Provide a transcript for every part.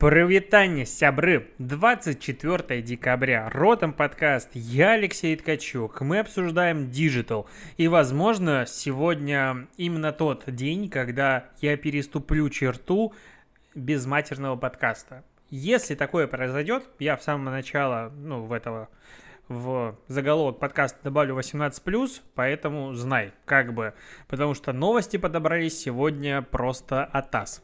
Привитание, сябры! 24 декабря. Ротом подкаст. Я Алексей Ткачук. Мы обсуждаем Digital. И, возможно, сегодня именно тот день, когда я переступлю черту без матерного подкаста. Если такое произойдет, я в самого начала, ну, в этого в заголовок подкаста добавлю 18+, поэтому знай, как бы, потому что новости подобрались сегодня просто от АС.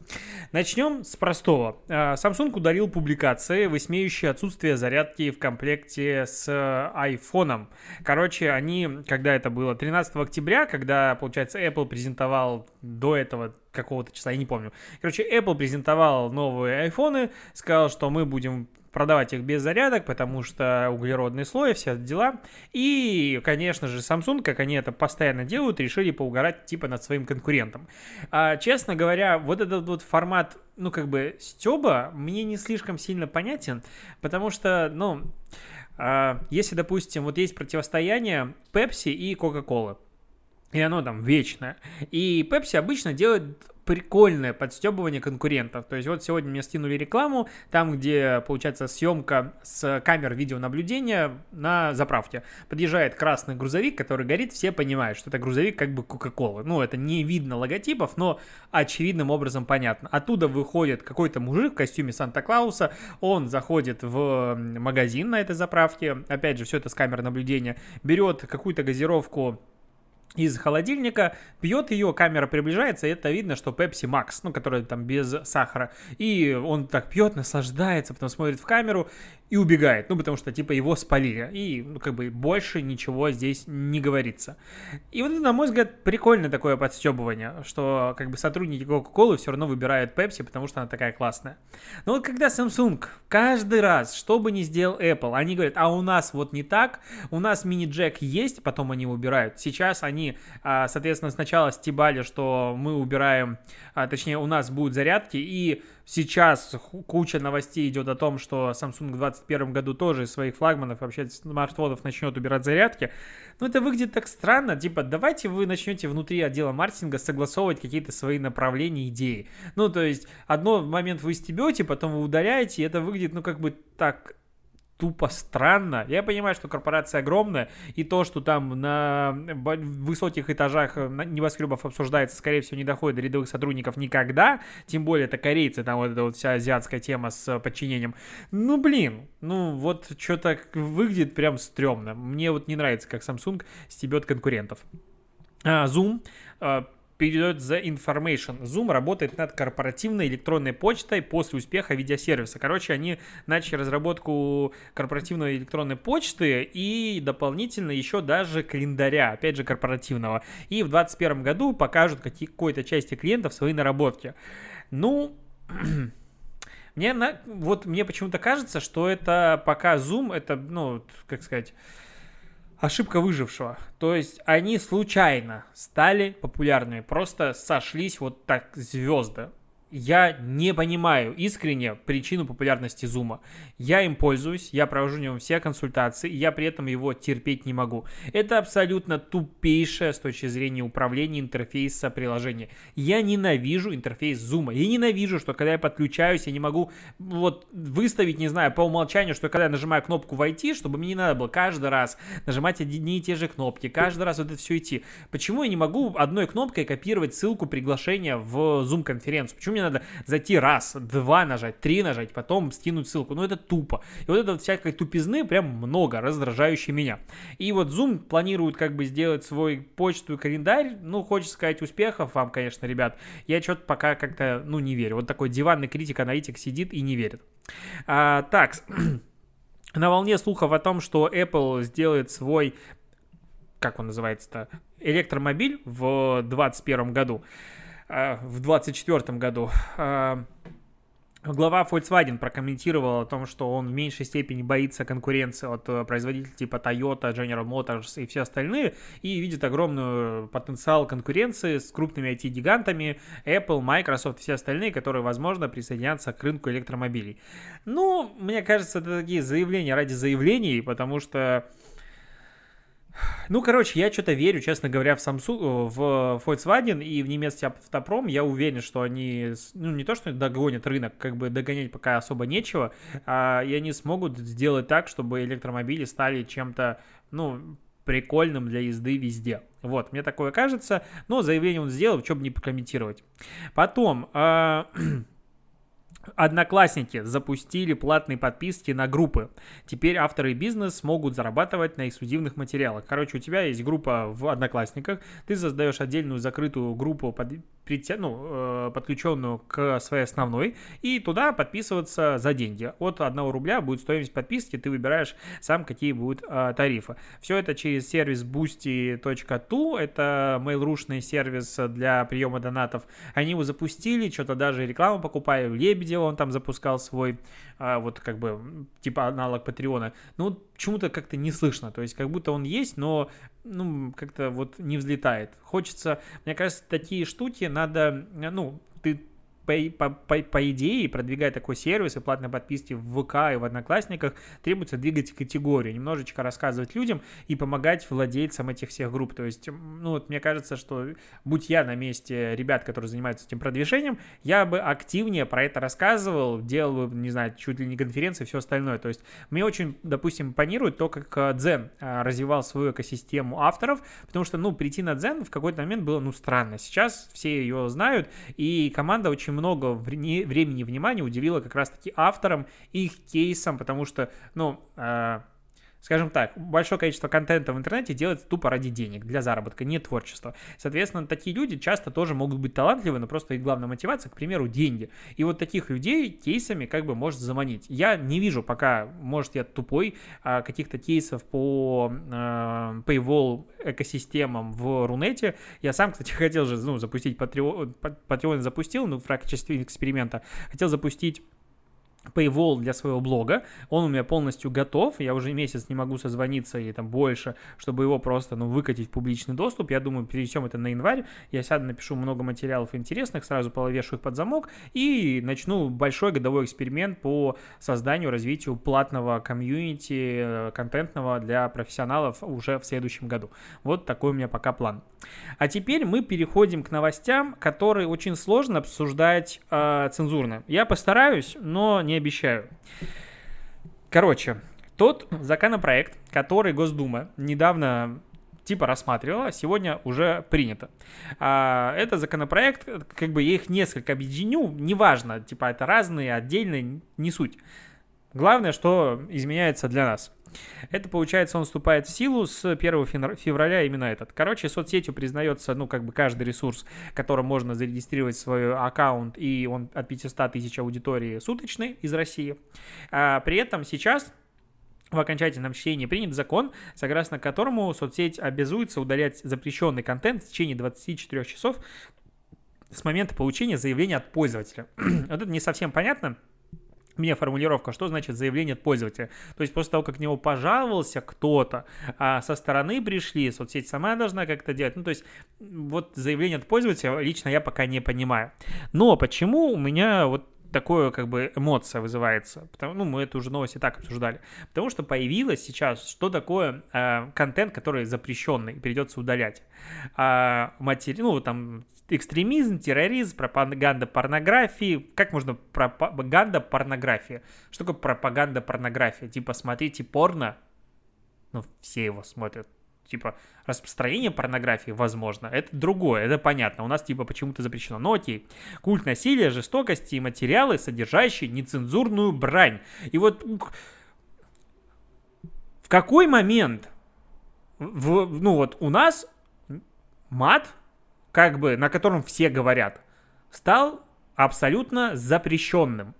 Начнем с простого. А, Samsung ударил публикации, высмеющие отсутствие зарядки в комплекте с iPhone. Короче, они, когда это было, 13 октября, когда, получается, Apple презентовал до этого какого-то числа, я не помню. Короче, Apple презентовал новые айфоны, сказал, что мы будем продавать их без зарядок, потому что углеродный слой, все дела. И, конечно же, Samsung, как они это постоянно делают, решили поугарать типа над своим конкурентом. А, честно говоря, вот этот вот формат, ну, как бы, стеба мне не слишком сильно понятен, потому что, ну, а, если, допустим, вот есть противостояние Pepsi и Coca-Cola, и оно там вечное. И Pepsi обычно делает прикольное подстебывание конкурентов. То есть вот сегодня мне стянули рекламу, там, где, получается, съемка с камер видеонаблюдения на заправке. Подъезжает красный грузовик, который горит, все понимают, что это грузовик как бы Кока-Колы. Ну, это не видно логотипов, но очевидным образом понятно. Оттуда выходит какой-то мужик в костюме Санта-Клауса, он заходит в магазин на этой заправке, опять же, все это с камер наблюдения, берет какую-то газировку из холодильника, пьет ее, камера приближается, и это видно, что Pepsi Max, ну, которая там без сахара. И он так пьет, наслаждается, потом смотрит в камеру и убегает, ну, потому что, типа, его спалили. И, ну, как бы, больше ничего здесь не говорится. И вот, на мой взгляд, прикольное такое подстебывание, что, как бы, сотрудники Coca-Cola все равно выбирают Pepsi, потому что она такая классная. Но вот когда Samsung каждый раз, что бы ни сделал Apple, они говорят, а у нас вот не так, у нас мини-джек есть, потом они убирают. Сейчас они, а, соответственно, сначала стебали, что мы убираем, а, точнее, у нас будут зарядки, и Сейчас куча новостей идет о том, что Samsung в 2021 году тоже из своих флагманов, вообще смартфонов начнет убирать зарядки. Но это выглядит так странно. Типа, давайте вы начнете внутри отдела маркетинга согласовывать какие-то свои направления, идеи. Ну, то есть, одно момент вы стебете, потом вы удаляете, и это выглядит, ну, как бы так тупо странно. Я понимаю, что корпорация огромная, и то, что там на высоких этажах небоскребов обсуждается, скорее всего, не доходит до рядовых сотрудников никогда, тем более это корейцы, там вот эта вот вся азиатская тема с подчинением. Ну, блин, ну вот что-то выглядит прям стрёмно. Мне вот не нравится, как Samsung стебет конкурентов. А, Zoom а, передает за Information. Zoom работает над корпоративной электронной почтой после успеха видеосервиса. Короче, они начали разработку корпоративной электронной почты и дополнительно еще даже календаря, опять же, корпоративного. И в 2021 году покажут какой-то части клиентов свои наработки. Ну, мне, на, вот мне почему-то кажется, что это пока Zoom, это, ну, как сказать ошибка выжившего. То есть они случайно стали популярными, просто сошлись вот так звезды я не понимаю искренне причину популярности Зума. Я им пользуюсь, я провожу в нем все консультации, и я при этом его терпеть не могу. Это абсолютно тупейшее с точки зрения управления интерфейса приложения. Я ненавижу интерфейс Зума. Я ненавижу, что когда я подключаюсь, я не могу вот выставить, не знаю, по умолчанию, что когда я нажимаю кнопку «Войти», чтобы мне не надо было каждый раз нажимать одни и те же кнопки, каждый раз вот это все идти. Почему я не могу одной кнопкой копировать ссылку приглашения в Zoom-конференцию? Почему мне надо зайти раз, два нажать, три нажать, потом скинуть ссылку. Ну, это тупо. И вот это всякой тупизны прям много, раздражающей меня. И вот Zoom планирует как бы сделать свой почту и календарь. Ну, хочется сказать успехов вам, конечно, ребят. Я что-то пока как-то, ну, не верю. Вот такой диванный критик-аналитик сидит и не верит. А, так, на волне слухов о том, что Apple сделает свой как он называется-то, электромобиль в 2021 году. Э, в 2024 году. Э, глава Volkswagen прокомментировал о том, что он в меньшей степени боится конкуренции от э, производителей типа Toyota, General Motors и все остальные, и видит огромный потенциал конкуренции с крупными IT-гигантами Apple, Microsoft и все остальные, которые, возможно, присоединятся к рынку электромобилей. Ну, мне кажется, это такие заявления ради заявлений, потому что Ну, короче, я что-то верю, честно говоря, в Samsung, в Volkswagen и в немецкий автопром. Я уверен, что они, ну, не то, что догонят рынок, как бы догонять пока особо нечего, а, и они смогут сделать так, чтобы электромобили стали чем-то, ну, прикольным для езды везде. Вот, мне такое кажется, но заявление он сделал, что бы не прокомментировать. Потом, э, Одноклассники запустили платные подписки на группы. Теперь авторы и бизнес смогут зарабатывать на эксклюзивных материалах. Короче, у тебя есть группа в Одноклассниках, ты создаешь отдельную закрытую группу, под, ну, э, подключенную к своей основной, и туда подписываться за деньги. От 1 рубля будет стоимость подписки, ты выбираешь сам, какие будут э, тарифы. Все это через сервис boosty.tu, это mail.ru сервис для приема донатов. Они его запустили, что-то даже рекламу покупали в Лебеде, видео он там запускал свой, а, вот как бы, типа аналог Патреона. Ну, почему-то как-то не слышно, то есть как будто он есть, но, ну, как-то вот не взлетает. Хочется, мне кажется, такие штуки надо, ну, ты по, по, по идее, продвигая такой сервис и платные подписки в ВК и в Одноклассниках, требуется двигать категорию, немножечко рассказывать людям и помогать владельцам этих всех групп. То есть, ну вот мне кажется, что будь я на месте ребят, которые занимаются этим продвижением, я бы активнее про это рассказывал, делал бы, не знаю, чуть ли не конференции и все остальное. То есть мне очень, допустим, импонирует то, как э, Дзен э, развивал свою экосистему авторов, потому что, ну, прийти на Дзен в какой-то момент было, ну, странно. Сейчас все ее знают, и команда очень много времени и внимания уделила как раз-таки авторам и их кейсам, потому что, ну, э, скажем так, большое количество контента в интернете делается тупо ради денег, для заработка, не творчества. Соответственно, такие люди часто тоже могут быть талантливы, но просто их главная мотивация, к примеру, деньги. И вот таких людей кейсами как бы может заманить. Я не вижу пока, может, я тупой, а, каких-то кейсов по э, paywall экосистемам в Рунете. Я сам, кстати, хотел же ну, запустить Patreon, Patreon запустил, ну, в качестве эксперимента. Хотел запустить Paywall для своего блога. Он у меня полностью готов. Я уже месяц не могу созвониться и там больше, чтобы его просто ну, выкатить в публичный доступ. Я думаю, перенесем это на январь. Я сяду, напишу много материалов интересных, сразу повешу их под замок и начну большой годовой эксперимент по созданию, развитию платного комьюнити э, контентного для профессионалов уже в следующем году. Вот такой у меня пока план. А теперь мы переходим к новостям, которые очень сложно обсуждать э, цензурно. Я постараюсь, но не обещаю. Короче, тот законопроект, который Госдума недавно типа рассматривала, сегодня уже принято. А, это законопроект, как бы я их несколько объединю, неважно, типа это разные, отдельные, не суть. Главное, что изменяется для нас. Это, получается, он вступает в силу с 1 февраля именно этот. Короче, соцсетью признается, ну, как бы каждый ресурс, которым можно зарегистрировать свой аккаунт, и он от 500 тысяч аудитории суточный из России. А при этом сейчас в окончательном чтении принят закон, согласно которому соцсеть обязуется удалять запрещенный контент в течение 24 часов с момента получения заявления от пользователя. вот это не совсем понятно, мне формулировка, что значит заявление от пользователя. То есть после того, как к нему пожаловался кто-то, а со стороны пришли, соцсеть сама должна как-то делать. Ну, то есть вот заявление от пользователя лично я пока не понимаю. Но почему у меня вот такое как бы эмоция вызывается. Потому, ну, мы эту уже новость и так обсуждали. Потому что появилось сейчас, что такое э, контент, который запрещенный, придется удалять. А, матери, ну, там, экстремизм, терроризм, пропаганда порнографии. Как можно пропаганда порнографии? Что такое пропаганда порнографии? Типа, смотрите порно, ну, все его смотрят типа, распространение порнографии, возможно, это другое, это понятно, у нас, типа, почему-то запрещено. Но окей, культ насилия, жестокости и материалы, содержащие нецензурную брань. И вот в какой момент, в, ну вот у нас мат, как бы, на котором все говорят, стал абсолютно запрещенным.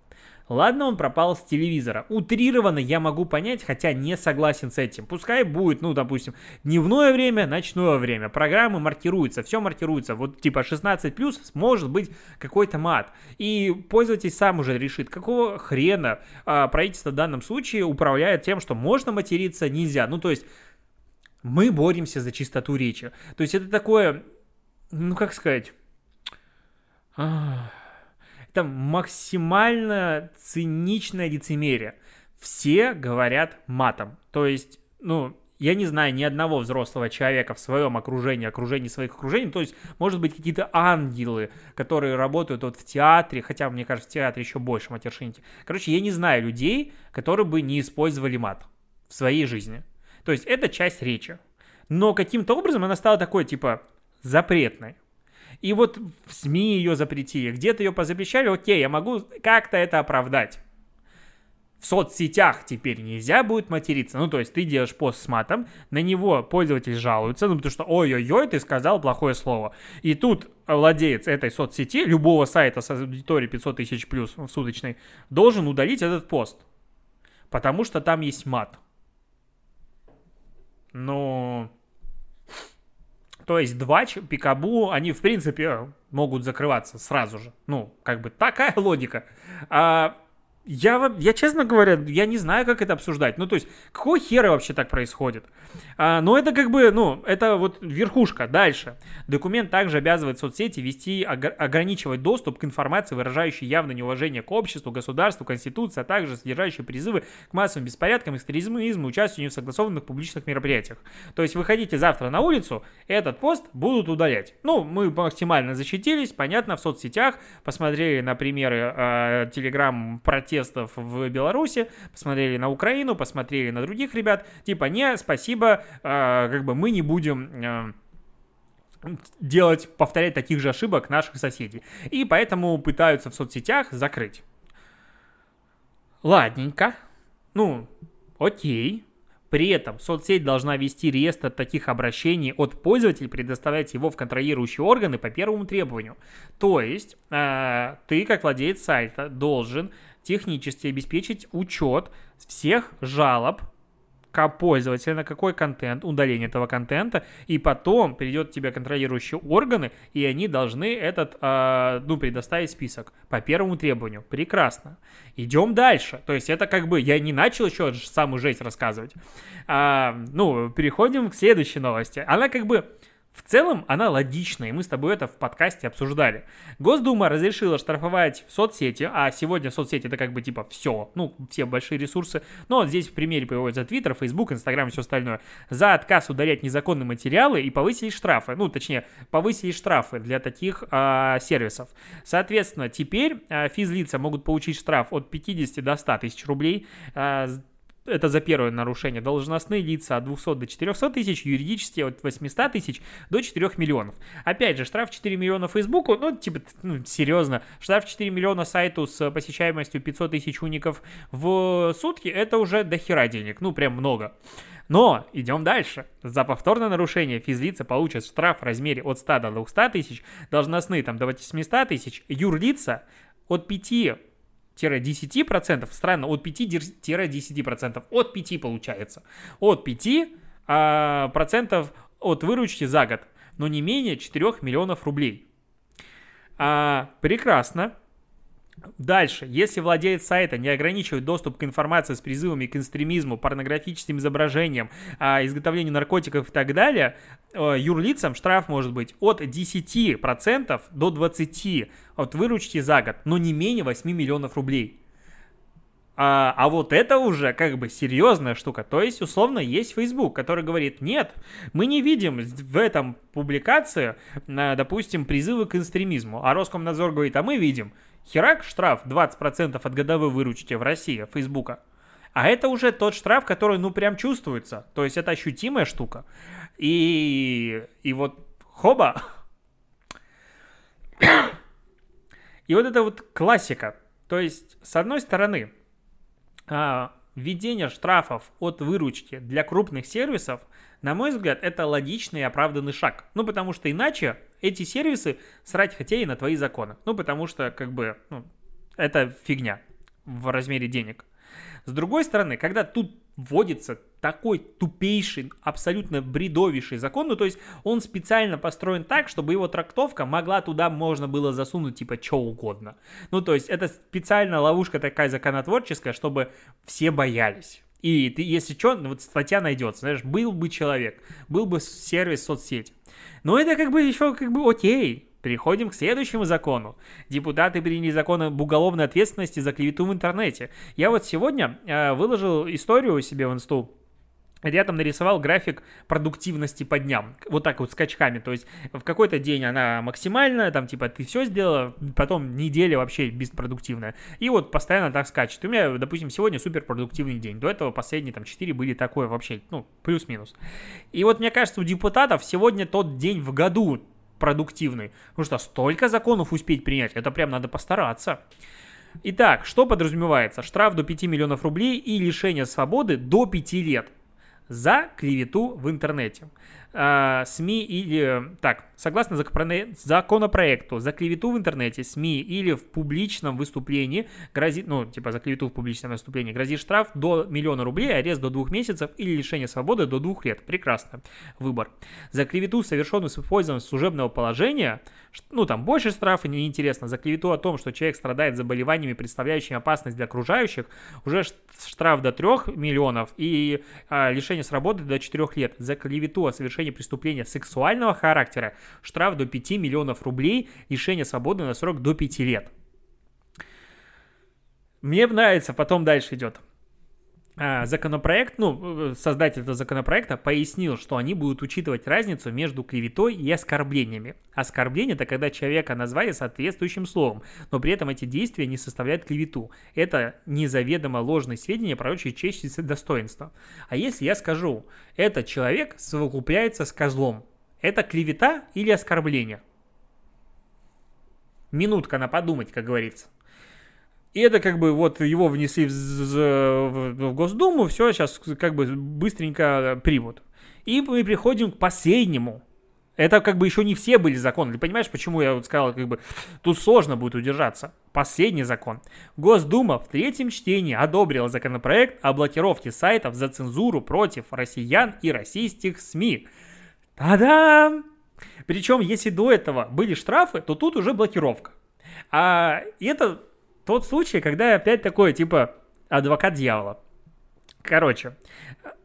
Ладно, он пропал с телевизора. Утрированно я могу понять, хотя не согласен с этим. Пускай будет, ну, допустим, дневное время, ночное время. Программы маркируются, все маркируется. Вот типа 16 плюс может быть какой-то мат. И пользователь сам уже решит, какого хрена а, правительство в данном случае управляет тем, что можно материться, нельзя. Ну, то есть мы боремся за чистоту речи. То есть это такое, ну, как сказать... Это максимально циничное лицемерие. Все говорят матом. То есть, ну, я не знаю ни одного взрослого человека в своем окружении, окружении своих окружений, то есть, может быть, какие-то ангелы, которые работают вот в театре, хотя, мне кажется, в театре еще больше матершинки. Короче, я не знаю людей, которые бы не использовали мат в своей жизни. То есть, это часть речи. Но каким-то образом она стала такой, типа, запретной. И вот в СМИ ее запретили, где-то ее позапрещали, окей, я могу как-то это оправдать в соцсетях теперь нельзя будет материться. Ну, то есть ты делаешь пост с матом, на него пользователь жалуется, ну, потому что ой-ой-ой, ты сказал плохое слово. И тут владелец этой соцсети, любого сайта с аудиторией 500 тысяч плюс в суточной, должен удалить этот пост. Потому что там есть мат. Ну... То есть два пикабу, они, в принципе, могут закрываться сразу же. Ну, как бы такая логика. А я, я, честно говоря, я не знаю, как это обсуждать. Ну, то есть, какого хера вообще так происходит? А, но это как бы, ну, это вот верхушка. Дальше. Документ также обязывает соцсети вести, ограничивать доступ к информации, выражающей явное неуважение к обществу, государству, конституции, а также содержащей призывы к массовым беспорядкам, экстремизму, участию в согласованных публичных мероприятиях. То есть, выходите завтра на улицу, этот пост будут удалять. Ну, мы максимально защитились, понятно, в соцсетях, посмотрели на примеры э, телеграм протеста протестов в Беларуси, посмотрели на Украину, посмотрели на других ребят, типа, не, спасибо, э, как бы мы не будем... Э, делать, повторять таких же ошибок наших соседей. И поэтому пытаются в соцсетях закрыть. Ладненько. Ну, окей. При этом соцсеть должна вести реестр таких обращений от пользователей, предоставлять его в контролирующие органы по первому требованию. То есть э, ты, как владелец сайта, должен технически обеспечить учет всех жалоб пользователя на какой контент, удаление этого контента, и потом придет тебе контролирующие органы, и они должны этот, э, ну, предоставить список по первому требованию. Прекрасно. Идем дальше. То есть это как бы, я не начал еще самую жесть рассказывать. А, ну, переходим к следующей новости. Она как бы в целом она логичная, и мы с тобой это в подкасте обсуждали. Госдума разрешила штрафовать соцсети, а сегодня соцсети это как бы типа все, ну, все большие ресурсы, но вот здесь в примере приводится Twitter, Facebook, Instagram и все остальное, за отказ удалять незаконные материалы и повысили штрафы, ну, точнее, повысили штрафы для таких а, сервисов. Соответственно, теперь а, физлица могут получить штраф от 50 до 100 тысяч рублей, а, это за первое нарушение, должностные лица от 200 до 400 тысяч, юридические от 800 тысяч до 4 миллионов. Опять же, штраф 4 миллиона Фейсбуку, ну, типа, ну, серьезно, штраф 4 миллиона сайту с посещаемостью 500 тысяч уников в сутки, это уже дохера денег, ну, прям много. Но идем дальше. За повторное нарушение физлица получат штраф в размере от 100 до 200 тысяч, должностные там до 800 тысяч, юрлица от 5 10%, странно, от 5-10%, от 5 получается, от 5 а, процентов от выручки за год, но не менее 4 миллионов рублей. А, прекрасно. Дальше, если владелец сайта не ограничивает доступ к информации с призывами к экстремизму, порнографическим изображениям, а, изготовлению наркотиков и так далее, э, юрлицам штраф может быть от 10% до 20% от выручки за год, но не менее 8 миллионов рублей. А, а вот это уже как бы серьезная штука. То есть, условно, есть Facebook, который говорит, нет, мы не видим в этом публикации, допустим, призывы к экстремизму. А Роскомнадзор говорит, а мы видим. Херак, штраф 20% от годовой выручки в России, Фейсбука. А это уже тот штраф, который, ну, прям чувствуется. То есть это ощутимая штука. И, и вот хоба. И вот это вот классика. То есть, с одной стороны, а, введение штрафов от выручки для крупных сервисов, на мой взгляд, это логичный и оправданный шаг. Ну, потому что иначе эти сервисы срать хотели на твои законы. Ну, потому что, как бы, ну, это фигня в размере денег. С другой стороны, когда тут вводится такой тупейший, абсолютно бредовейший закон, ну то есть он специально построен так, чтобы его трактовка могла туда можно было засунуть типа что угодно. Ну то есть это специально ловушка такая законотворческая, чтобы все боялись. И ты, если что, ну, вот статья найдется, знаешь, был бы человек, был бы сервис соцсети. Но это как бы еще как бы окей. Переходим к следующему закону. Депутаты приняли закон об уголовной ответственности за клевету в интернете. Я вот сегодня э, выложил историю себе в инсту я там нарисовал график продуктивности по дням, вот так вот скачками, то есть в какой-то день она максимальная, там типа ты все сделала, потом неделя вообще беспродуктивная, и вот постоянно так скачет. У меня, допустим, сегодня супер продуктивный день, до этого последние там 4 были такое вообще, ну, плюс-минус. И вот мне кажется, у депутатов сегодня тот день в году продуктивный, потому что столько законов успеть принять, это прям надо постараться. Итак, что подразумевается? Штраф до 5 миллионов рублей и лишение свободы до 5 лет за клевету в интернете. А, СМИ или... Так, согласно законопроекту, за клевету в интернете, СМИ или в публичном выступлении грозит... Ну, типа за клевету в публичном выступлении грозит штраф до миллиона рублей, арест до двух месяцев или лишение свободы до двух лет. Прекрасно. Выбор. За клевету, совершенную с использованием служебного положения, ну, там больше штрафа, неинтересно. За клевету о том, что человек страдает заболеваниями, представляющими опасность для окружающих, уже штраф до 3 миллионов и а, лишение свободы до 4 лет. За клевету о совершении преступления сексуального характера штраф до 5 миллионов рублей, лишение свободы на срок до 5 лет. Мне нравится, потом дальше идет. А, законопроект, ну, создатель этого законопроекта пояснил, что они будут учитывать разницу между клеветой и оскорблениями. Оскорбление – это когда человека назвали соответствующим словом, но при этом эти действия не составляют клевету. Это незаведомо ложные сведения, прочие честь и достоинство. А если я скажу, этот человек совокупляется с козлом, это клевета или оскорбление? Минутка на подумать, как говорится. И это как бы вот его внесли в, в, в Госдуму, все, сейчас как бы быстренько примут. И мы приходим к последнему. Это как бы еще не все были законы. Ты понимаешь, почему я вот сказал, как бы тут сложно будет удержаться. Последний закон. Госдума в третьем чтении одобрила законопроект о блокировке сайтов за цензуру против россиян и российских СМИ. Та-дам! Причем, если до этого были штрафы, то тут уже блокировка. А это тот случай, когда опять такое, типа, адвокат дьявола. Короче,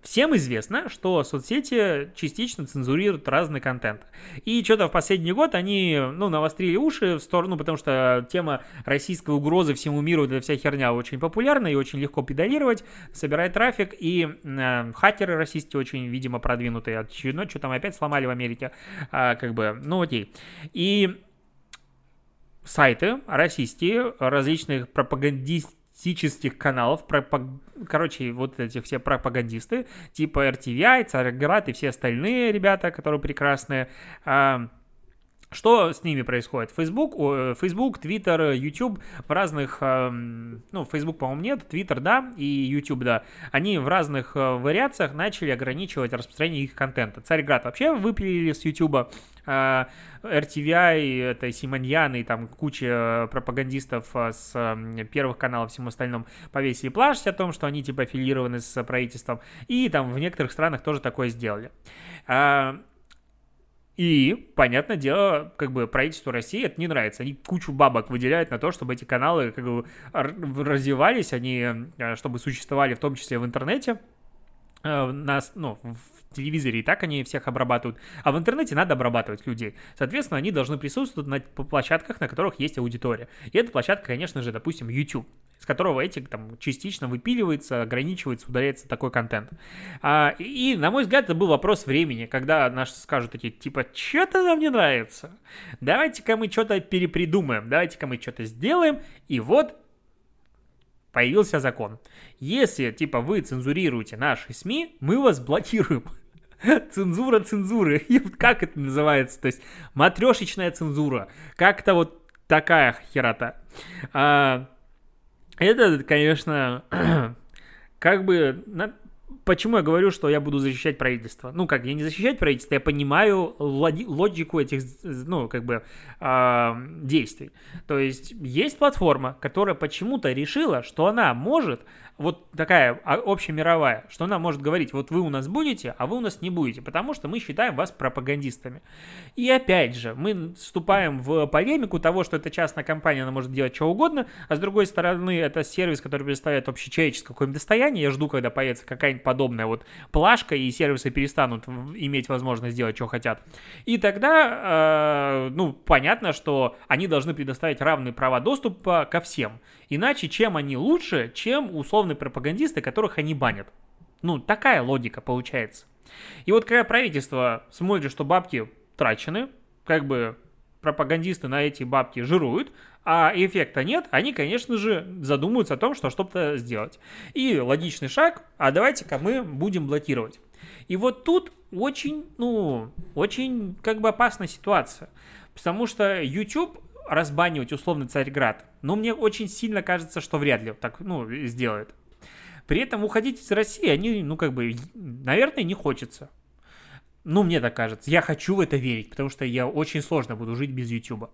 всем известно, что соцсети частично цензурируют разный контент. И что-то в последний год они, ну, навострили уши в сторону, потому что тема российской угрозы всему миру, эта вся херня очень популярна и очень легко педалировать, собирать трафик, и э, хакеры российские очень, видимо, продвинутые, очередной, что там опять сломали в Америке, э, как бы, ну, окей. И сайты российские, различных пропагандистических каналов, пропаг... короче, вот эти все пропагандисты, типа RTVI, Царьград и все остальные ребята, которые прекрасные, а, что с ними происходит? Facebook, Facebook, Twitter, YouTube в разных, эм, ну, Facebook, по-моему, нет, Twitter, да, и YouTube, да, они в разных э, вариациях начали ограничивать распространение их контента. Царьград вообще выпилили с YouTube, RTVI, э, это Симоньян и там куча пропагандистов э, с первых каналов всем остальном повесили плашать о том, что они типа аффилированы с правительством, и там в некоторых странах тоже такое сделали. И, понятное дело, как бы правительству России это не нравится. Они кучу бабок выделяют на то, чтобы эти каналы как бы развивались, они, э, чтобы существовали в том числе в интернете. Э, нас, ну, в телевизоре и так они всех обрабатывают, а в интернете надо обрабатывать людей. Соответственно, они должны присутствовать на площадках, на которых есть аудитория. И эта площадка, конечно же, допустим, YouTube, с которого эти там частично выпиливается, ограничивается, удаляется такой контент. А, и, на мой взгляд, это был вопрос времени, когда наши скажут такие, типа, что-то нам не нравится, давайте-ка мы что-то перепридумаем, давайте-ка мы что-то сделаем, и вот появился закон. Если, типа, вы цензурируете наши СМИ, мы вас блокируем. Цензура цензуры. Как это называется? То есть матрешечная цензура. Как-то вот такая херота. А, это, конечно, как бы почему я говорю, что я буду защищать правительство? Ну, как, я не защищать правительство, я понимаю логику этих, ну, как бы, э, действий. То есть, есть платформа, которая почему-то решила, что она может вот такая а, общемировая, что она может говорить, вот вы у нас будете, а вы у нас не будете, потому что мы считаем вас пропагандистами. И опять же, мы вступаем в полемику того, что это частная компания, она может делать что угодно, а с другой стороны, это сервис, который представляет общечеловеческое какое-нибудь достояние, я жду, когда появится какая-нибудь подобная вот плашка, и сервисы перестанут иметь возможность делать, что хотят. И тогда, э, ну, понятно, что они должны предоставить равные права доступа ко всем. Иначе чем они лучше, чем условные пропагандисты, которых они банят? Ну, такая логика получается. И вот когда правительство смотрит, что бабки трачены, как бы пропагандисты на эти бабки жируют, а эффекта нет, они, конечно же, задумываются о том, что что-то сделать. И логичный шаг, а давайте-ка мы будем блокировать. И вот тут очень, ну, очень как бы опасная ситуация. Потому что YouTube разбанивать условно Царьград, но мне очень сильно кажется, что вряд ли так, ну, сделает. При этом уходить из России они, ну, как бы, наверное, не хочется. Ну, мне так кажется. Я хочу в это верить, потому что я очень сложно буду жить без YouTube.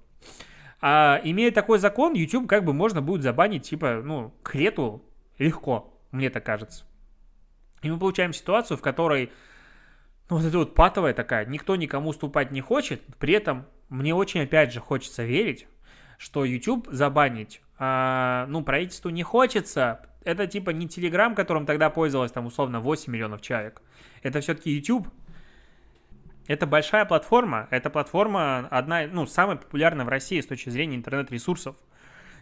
А имея такой закон, YouTube как бы можно будет забанить, типа, ну, к лету легко, мне так кажется. И мы получаем ситуацию, в которой, ну, вот эта вот патовая такая, никто никому уступать не хочет, при этом мне очень, опять же, хочется верить, что YouTube забанить, а, ну, правительству не хочется. Это типа не Telegram, которым тогда пользовалось там условно 8 миллионов человек. Это все-таки YouTube, это большая платформа, эта платформа одна, ну, самая популярная в России с точки зрения интернет-ресурсов.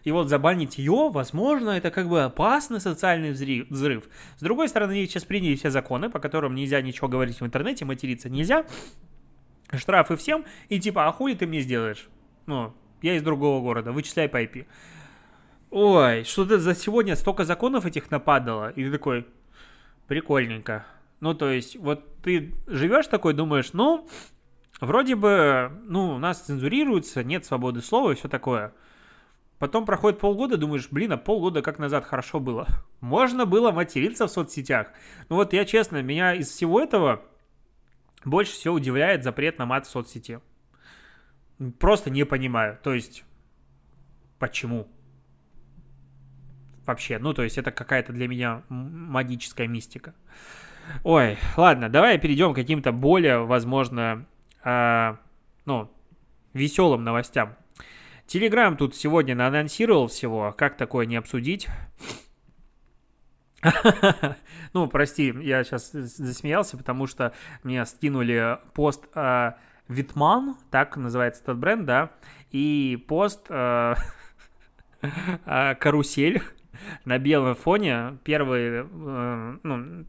И вот забанить ее, возможно, это как бы опасный социальный взрыв. С другой стороны, сейчас приняли все законы, по которым нельзя ничего говорить в интернете, материться нельзя, штрафы всем, и типа, а хули ты мне сделаешь? Ну, я из другого города, вычисляй по IP. Ой, что-то за сегодня столько законов этих нападало, и ты такой, прикольненько. Ну, то есть, вот ты живешь такой, думаешь, ну, вроде бы, ну, нас цензурируется, нет свободы слова и все такое. Потом проходит полгода, думаешь, блин, а полгода как назад хорошо было. Можно было материться в соцсетях. Ну вот я честно, меня из всего этого больше всего удивляет запрет на мат в соцсети. Просто не понимаю. То есть, почему? Вообще, ну то есть это какая-то для меня магическая мистика. Ой, ладно, давай перейдем к каким-то более, возможно, э, ну, веселым новостям. Телеграм тут сегодня анонсировал всего, как такое не обсудить. Ну, прости, я сейчас засмеялся, потому что мне скинули пост Витман, так называется этот бренд, да, и пост э, э, Карусель на белом фоне. Первый, э, ну,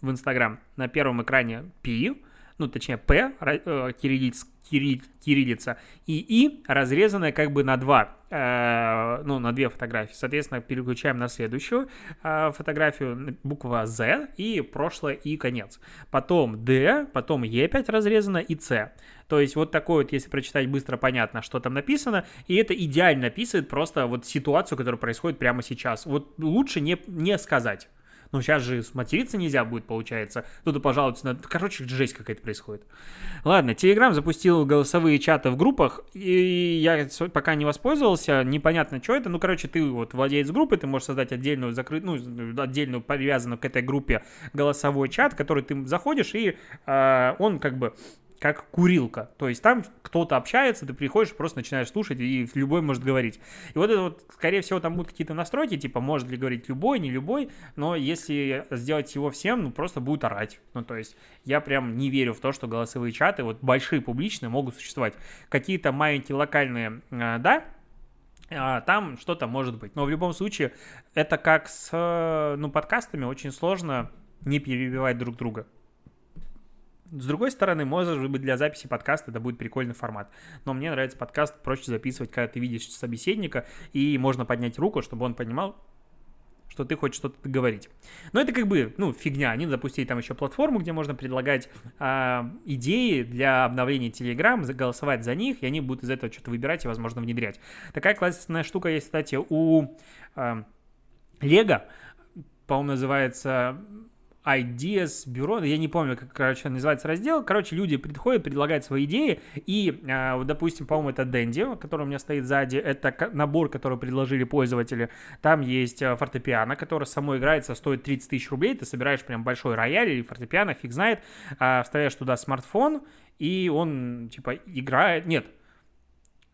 в Инстаграм на первом экране Пи, ну, точнее, П, э, кириллиц, кирилл, кириллица, и И, разрезанная как бы на два, э, ну, на две фотографии. Соответственно, переключаем на следующую э, фотографию, буква З и прошлое и конец. Потом Д, потом Е опять разрезано и С. То есть вот такой вот, если прочитать быстро, понятно, что там написано, и это идеально описывает просто вот ситуацию, которая происходит прямо сейчас. Вот лучше не, не сказать. Ну, сейчас же сматериться нельзя будет, получается. Кто-то пожалуется на... Короче, жесть какая-то происходит. Ладно, Telegram запустил голосовые чаты в группах, и я пока не воспользовался, непонятно, что это. Ну, короче, ты вот владелец группы, ты можешь создать отдельную, закрыть, ну, отдельную привязанную к этой группе голосовой чат, который ты заходишь, и э, он как бы как курилка. То есть там кто-то общается, ты приходишь, просто начинаешь слушать, и любой может говорить. И вот это вот, скорее всего, там будут какие-то настройки, типа, может ли говорить любой, не любой, но если сделать его всем, ну, просто будет орать. Ну, то есть я прям не верю в то, что голосовые чаты, вот большие, публичные, могут существовать. Какие-то маленькие, локальные, а, да, а, там что-то может быть. Но в любом случае, это как с, ну, подкастами, очень сложно не перебивать друг друга. С другой стороны, может быть, для записи подкаста это будет прикольный формат. Но мне нравится подкаст проще записывать, когда ты видишь собеседника, и можно поднять руку, чтобы он понимал, что ты хочешь что-то говорить. Но это как бы, ну, фигня. Они запустили там еще платформу, где можно предлагать э, идеи для обновления Telegram, голосовать за них, и они будут из этого что-то выбирать и, возможно, внедрять. Такая классная штука есть, кстати, у э, по-моему, называется Ideas бюро, я не помню, как, короче, называется раздел. Короче, люди приходят, предлагают свои идеи, и, э, допустим, по-моему, это Дэнди, который у меня стоит сзади, это набор, который предложили пользователи. Там есть э, фортепиано, которое само играется, стоит 30 тысяч рублей, ты собираешь прям большой рояль или фортепиано, фиг знает, э, вставляешь туда смартфон, и он, типа, играет, нет,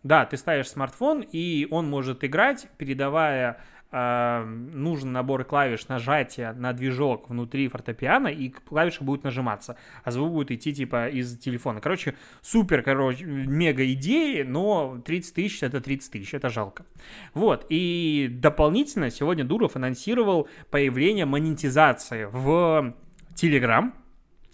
да, ты ставишь смартфон, и он может играть, передавая э, нужен набор клавиш нажатия на движок внутри фортепиано, и клавиша будет нажиматься, а звук будет идти типа из телефона. Короче, супер, короче, мега идеи, но 30 тысяч это 30 тысяч, это жалко. Вот, и дополнительно сегодня Дуров анонсировал появление монетизации в Telegram,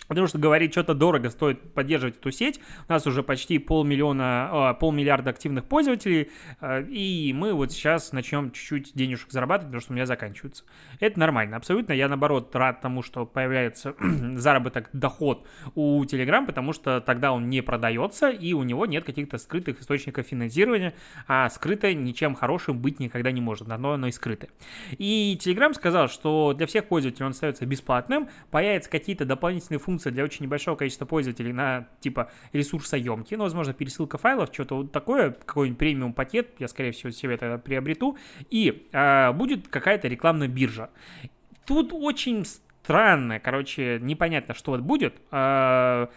Потому что говорить, что-то дорого стоит поддерживать эту сеть. У нас уже почти полмиллиона, э, полмиллиарда активных пользователей, э, и мы вот сейчас начнем чуть-чуть денежек зарабатывать, потому что у меня заканчиваются. Это нормально, абсолютно. Я, наоборот, рад тому, что появляется заработок, доход у Telegram, потому что тогда он не продается, и у него нет каких-то скрытых источников финансирования, а скрытое ничем хорошим быть никогда не может, но оно и скрытое. И Telegram сказал, что для всех пользователей он остается бесплатным, появятся какие-то дополнительные функции функция для очень небольшого количества пользователей на типа ресурсоемкие, ну, возможно, пересылка файлов, что-то вот такое, какой-нибудь премиум пакет, я, скорее всего, себе это приобрету, и э, будет какая-то рекламная биржа. Тут очень странно, короче, непонятно, что вот будет. Э,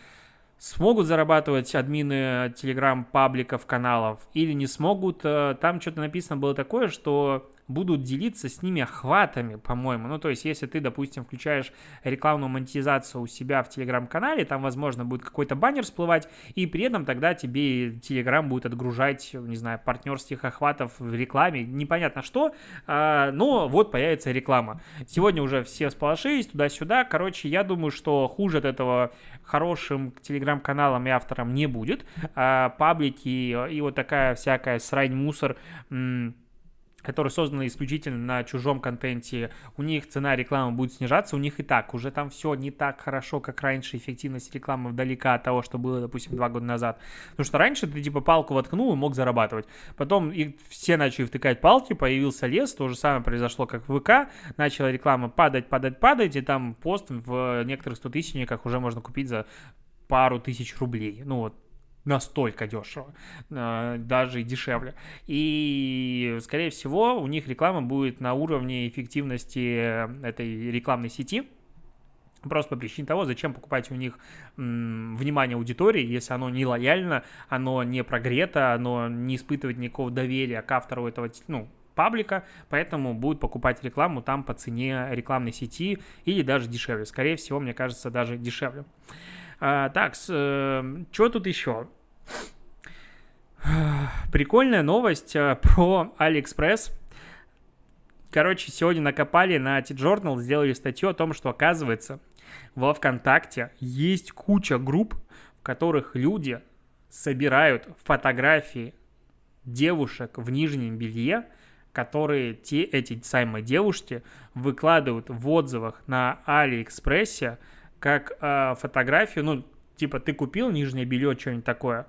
смогут зарабатывать админы телеграм-пабликов, каналов или не смогут. Э, там что-то написано было такое, что будут делиться с ними охватами, по-моему. Ну, то есть, если ты, допустим, включаешь рекламную монетизацию у себя в Телеграм-канале, там, возможно, будет какой-то баннер всплывать, и при этом тогда тебе Телеграм будет отгружать, не знаю, партнерских охватов в рекламе, непонятно что, а, но вот появится реклама. Сегодня уже все сполошились туда-сюда, короче, я думаю, что хуже от этого хорошим телеграм-каналам и авторам не будет. А, паблики и вот такая всякая срань-мусор которые созданы исключительно на чужом контенте, у них цена рекламы будет снижаться, у них и так уже там все не так хорошо, как раньше, эффективность рекламы далека от того, что было, допустим, два года назад. Потому что раньше ты типа палку воткнул и мог зарабатывать. Потом и все начали втыкать палки, появился лес, то же самое произошло, как в ВК, начала реклама падать, падать, падать, и там пост в некоторых 100 тысячниках уже можно купить за пару тысяч рублей. Ну вот, настолько дешево, э, даже дешевле. И, скорее всего, у них реклама будет на уровне эффективности этой рекламной сети, Просто по причине того, зачем покупать у них внимание аудитории, если оно не лояльно, оно не прогрето, оно не испытывает никакого доверия к автору этого, ну, паблика, поэтому будут покупать рекламу там по цене рекламной сети или даже дешевле. Скорее всего, мне кажется, даже дешевле. А, так, э, что тут еще? Прикольная новость э, про AliExpress. Короче, сегодня накопали на T-Journal, сделали статью о том, что, оказывается, во ВКонтакте есть куча групп, в которых люди собирают фотографии девушек в нижнем белье, которые те, эти самые девушки выкладывают в отзывах на Алиэкспрессе как э, фотографию, ну, типа, ты купил нижнее белье, что-нибудь такое,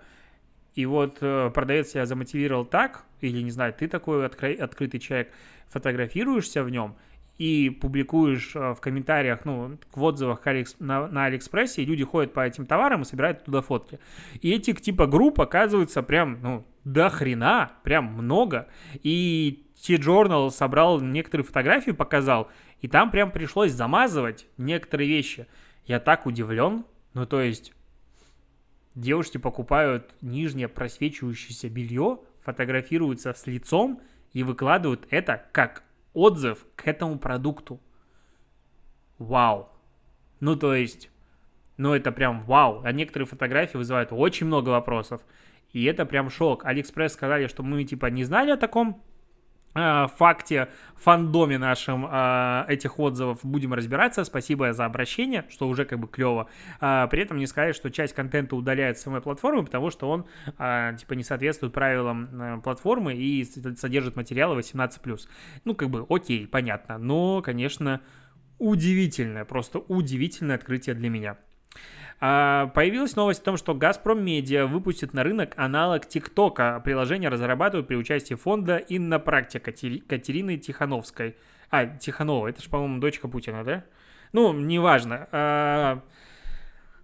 и вот э, продавец тебя замотивировал так, или, не знаю, ты такой откры- открытый человек, фотографируешься в нем и публикуешь э, в комментариях, ну, в отзывах на, на Алиэкспрессе, и люди ходят по этим товарам и собирают туда фотки. И этих типа групп оказывается прям, ну, до хрена, прям много. И T-Journal собрал некоторые фотографии, показал, и там прям пришлось замазывать некоторые вещи. Я так удивлен. Ну, то есть, девушки покупают нижнее просвечивающееся белье, фотографируются с лицом и выкладывают это как отзыв к этому продукту. Вау. Ну, то есть, ну, это прям вау. А некоторые фотографии вызывают очень много вопросов. И это прям шок. Алиэкспресс сказали, что мы, типа, не знали о таком факте, фандоме нашем э, этих отзывов будем разбираться. Спасибо за обращение, что уже как бы клево. Э, при этом не сказать, что часть контента удаляет с самой платформы, потому что он типа не соответствует правилам платформы и содержит материалы 18+. Ну, как бы, окей, понятно. Но, конечно, удивительное, просто удивительное открытие для меня. А, появилась новость о том, что «Газпром Медиа» выпустит на рынок аналог ТикТока. Приложение разрабатывают при участии фонда «Инна Практика» Катерины Тихановской. А, Тиханова, это же, по-моему, дочка Путина, да? Ну, неважно. А,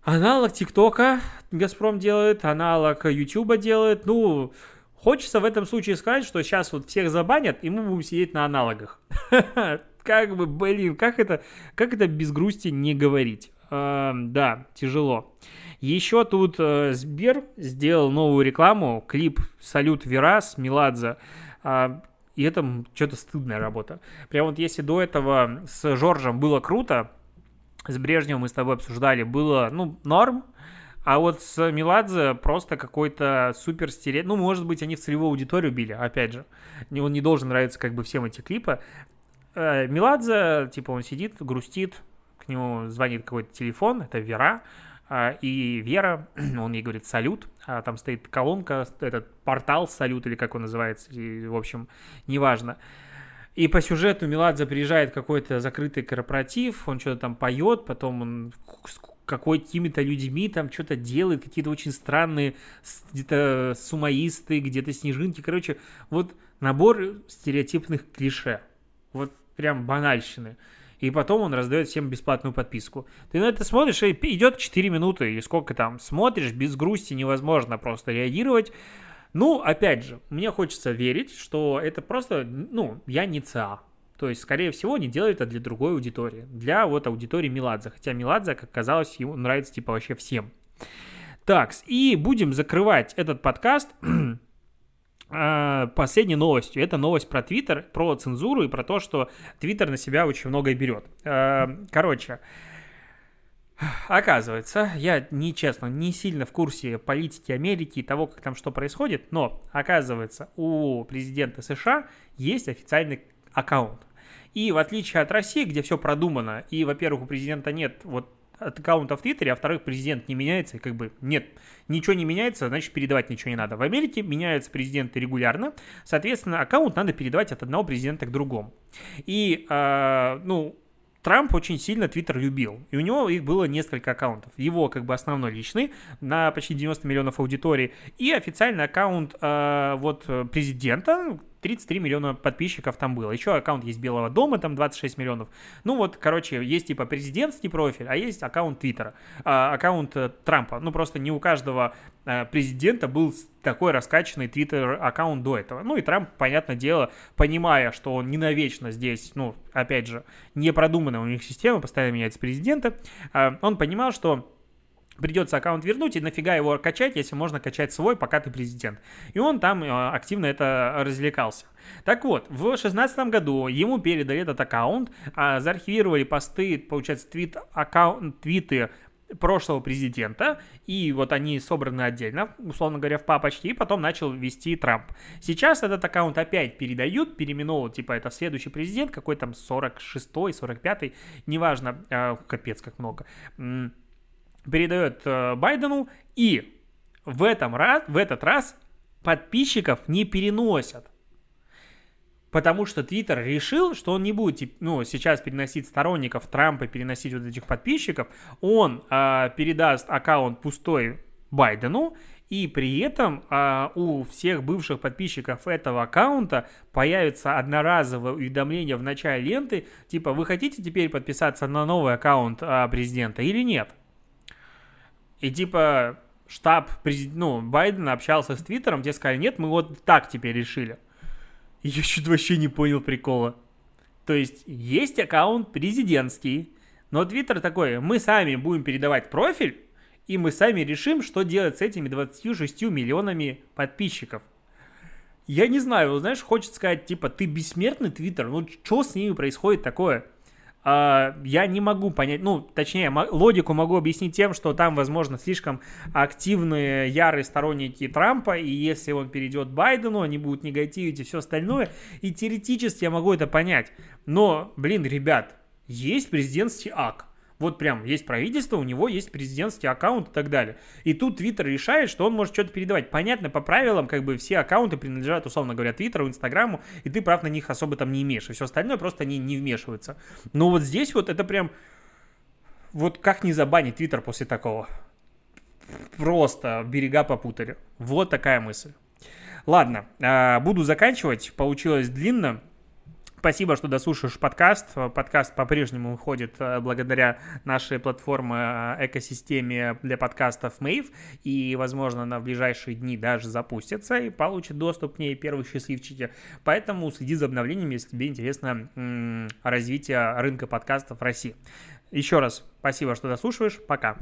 аналог ТикТока «Газпром» делает, аналог Ютуба делает. Ну, хочется в этом случае сказать, что сейчас вот всех забанят, и мы будем сидеть на аналогах. Как бы, блин, как это, как это без грусти не говорить? Э, да, тяжело. Еще тут э, Сбер сделал новую рекламу, клип «Салют Верас» Меладзе. Э, и это что-то стыдная работа. Прям вот если до этого с Жоржем было круто, с Брежневым мы с тобой обсуждали, было, ну, норм, а вот с Меладзе просто какой-то супер стереотип. Ну, может быть, они в целевую аудиторию били, опять же. Он не должен нравиться как бы всем эти клипы. Э, Меладзе, типа, он сидит, грустит, к нему звонит какой-то телефон, это Вера, а, и Вера, он ей говорит «салют», а там стоит колонка, этот портал «салют» или как он называется, и, в общем, неважно. И по сюжету Меладзе приезжает какой-то закрытый корпоратив, он что-то там поет, потом он с какими-то людьми там что-то делает, какие-то очень странные где-то сумаисты, где-то снежинки. Короче, вот набор стереотипных клише. Вот прям банальщины. И потом он раздает всем бесплатную подписку. Ты на это смотришь, и идет 4 минуты, или сколько там. Смотришь, без грусти невозможно просто реагировать. Ну, опять же, мне хочется верить, что это просто, ну, я не ЦА. То есть, скорее всего, они делают это для другой аудитории. Для вот аудитории Меладзе. Хотя Меладзе, как казалось, ему нравится типа вообще всем. Так, и будем закрывать этот подкаст последней новостью. Это новость про Твиттер, про цензуру и про то, что Твиттер на себя очень многое берет. А, короче, Оказывается, я нечестно, не сильно в курсе политики Америки и того, как там что происходит, но оказывается, у президента США есть официальный аккаунт. И в отличие от России, где все продумано, и, во-первых, у президента нет вот от аккаунта в Твиттере, а во-вторых, президент не меняется, и как бы нет, ничего не меняется, значит, передавать ничего не надо. В Америке меняются президенты регулярно, соответственно, аккаунт надо передавать от одного президента к другому. И, э, ну, Трамп очень сильно Твиттер любил, и у него их было несколько аккаунтов. Его как бы основной личный на почти 90 миллионов аудитории и официальный аккаунт э, вот президента, 33 миллиона подписчиков там было. Еще аккаунт есть Белого дома, там 26 миллионов. Ну вот, короче, есть типа президентский профиль, а есть аккаунт Твиттера, а, аккаунт э, Трампа. Ну просто не у каждого а, президента был такой раскачанный Твиттер аккаунт до этого. Ну и Трамп, понятное дело, понимая, что он не навечно здесь, ну, опять же, не продуманная у них система, постоянно меняется президента, а, он понимал, что придется аккаунт вернуть, и нафига его качать, если можно качать свой, пока ты президент. И он там э, активно это развлекался. Так вот, в 2016 году ему передали этот аккаунт, а, заархивировали посты, получается, твит, аккаунт, твиты прошлого президента, и вот они собраны отдельно, условно говоря, в папочке, и потом начал вести Трамп. Сейчас этот аккаунт опять передают, переименовывают, типа это следующий президент, какой там 46-й, 45-й, неважно, э, капец как много передает э, Байдену, и в, этом раз, в этот раз подписчиков не переносят. Потому что Твиттер решил, что он не будет ну, сейчас переносить сторонников Трампа, переносить вот этих подписчиков. Он э, передаст аккаунт пустой Байдену, и при этом э, у всех бывших подписчиков этого аккаунта появится одноразовое уведомление в начале ленты, типа, вы хотите теперь подписаться на новый аккаунт э, президента или нет? И типа штаб ну, Байдена общался с Твиттером, те сказали, нет, мы вот так теперь решили. Я чуть вообще не понял прикола. То есть есть аккаунт президентский, но Твиттер такой, мы сами будем передавать профиль, и мы сами решим, что делать с этими 26 миллионами подписчиков. Я не знаю, знаешь, хочется сказать, типа, ты бессмертный Твиттер, ну что с ними происходит такое? А, я не могу понять, ну, точнее, логику могу объяснить тем, что там, возможно, слишком активные, ярые сторонники Трампа, и если он перейдет Байдену, они будут негативить и все остальное, и теоретически я могу это понять. Но, блин, ребят, есть президентский акт, вот прям есть правительство, у него есть президентский аккаунт и так далее. И тут Твиттер решает, что он может что-то передавать. Понятно, по правилам, как бы все аккаунты принадлежат, условно говоря, Твиттеру, Инстаграму, и ты прав на них особо там не имеешь. И все остальное просто они не вмешиваются. Но вот здесь вот это прям... Вот как не забанить Твиттер после такого? Просто берега попутали. Вот такая мысль. Ладно, а, буду заканчивать. Получилось длинно. Спасибо, что дослушаешь подкаст. Подкаст по-прежнему выходит э, благодаря нашей платформе э, экосистеме для подкастов Mave. И, возможно, она в ближайшие дни даже запустится и получит доступ к ней первые счастливчики. Поэтому следи за обновлениями, если тебе интересно развитие рынка подкастов в России. Еще раз спасибо, что дослушиваешь. Пока.